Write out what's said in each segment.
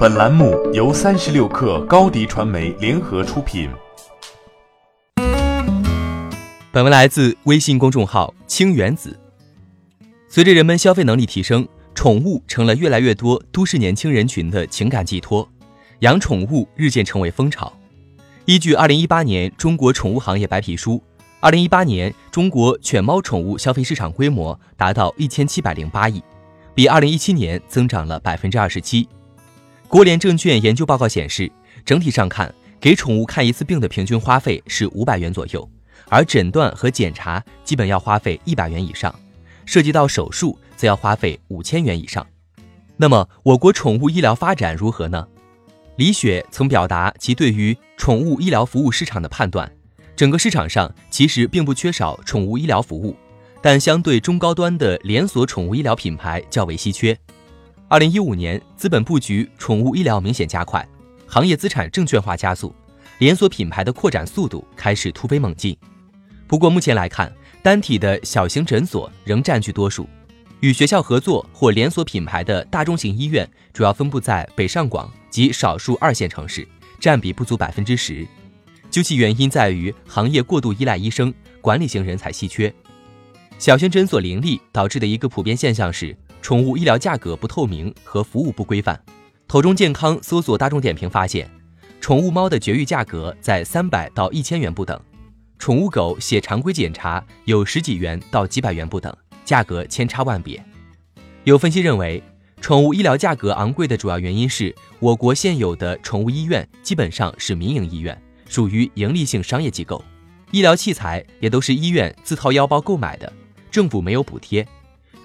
本栏目由三十六氪高低传媒联合出品。本文来自微信公众号“清原子”。随着人们消费能力提升，宠物成了越来越多都市年轻人群的情感寄托，养宠物日渐成为风潮。依据二零一八年中国宠物行业白皮书，二零一八年中国犬猫宠物消费市场规模达到一千七百零八亿，比二零一七年增长了百分之二十七。国联证券研究报告显示，整体上看，给宠物看一次病的平均花费是五百元左右，而诊断和检查基本要花费一百元以上，涉及到手术则要花费五千元以上。那么，我国宠物医疗发展如何呢？李雪曾表达其对于宠物医疗服务市场的判断：整个市场上其实并不缺少宠物医疗服务，但相对中高端的连锁宠物医疗品牌较为稀缺。二零一五年，资本布局宠物医疗明显加快，行业资产证券化加速，连锁品牌的扩展速度开始突飞猛进。不过目前来看，单体的小型诊所仍占据多数，与学校合作或连锁品牌的大中型医院主要分布在北上广及少数二线城市，占比不足百分之十。究其原因，在于行业过度依赖医生，管理型人才稀缺。小型诊所林立导致的一个普遍现象是。宠物医疗价格不透明和服务不规范。头中健康搜索大众点评发现，宠物猫的绝育价格在三百到一千元不等，宠物狗血常规检查有十几元到几百元不等，价格千差万别。有分析认为，宠物医疗价格昂贵的主要原因是我国现有的宠物医院基本上是民营医院，属于盈利性商业机构，医疗器材也都是医院自掏腰包购买的，政府没有补贴。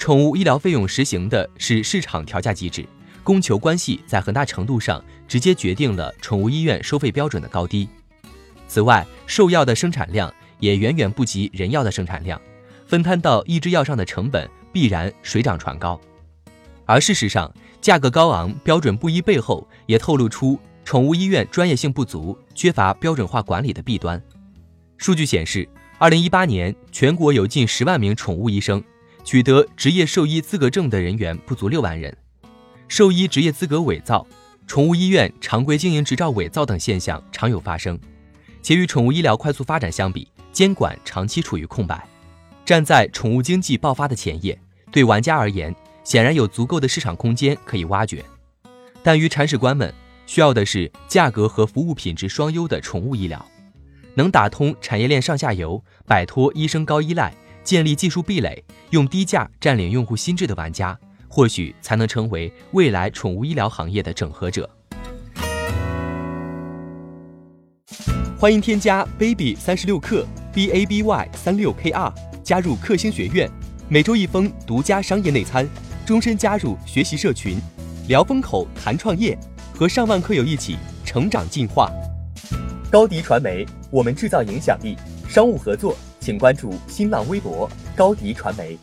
宠物医疗费用实行的是市场调价机制，供求关系在很大程度上直接决定了宠物医院收费标准的高低。此外，兽药的生产量也远远不及人药的生产量，分摊到一支药上的成本必然水涨船高。而事实上，价格高昂、标准不一背后，也透露出宠物医院专业性不足、缺乏标准化管理的弊端。数据显示，二零一八年全国有近十万名宠物医生。取得职业兽医资格证的人员不足六万人，兽医职业资格伪造、宠物医院常规经营执照伪造等现象常有发生，且与宠物医疗快速发展相比，监管长期处于空白。站在宠物经济爆发的前夜，对玩家而言，显然有足够的市场空间可以挖掘。但于铲屎官们，需要的是价格和服务品质双优的宠物医疗，能打通产业链上下游，摆脱医生高依赖。建立技术壁垒，用低价占领用户心智的玩家，或许才能成为未来宠物医疗行业的整合者。欢迎添加 baby 三十六克 b a b y 三六 k r 加入克星学院，每周一封独家商业内参，终身加入学习社群，聊风口谈创业，和上万课友一起成长进化。高迪传媒，我们制造影响力，商务合作。请关注新浪微博高迪传媒。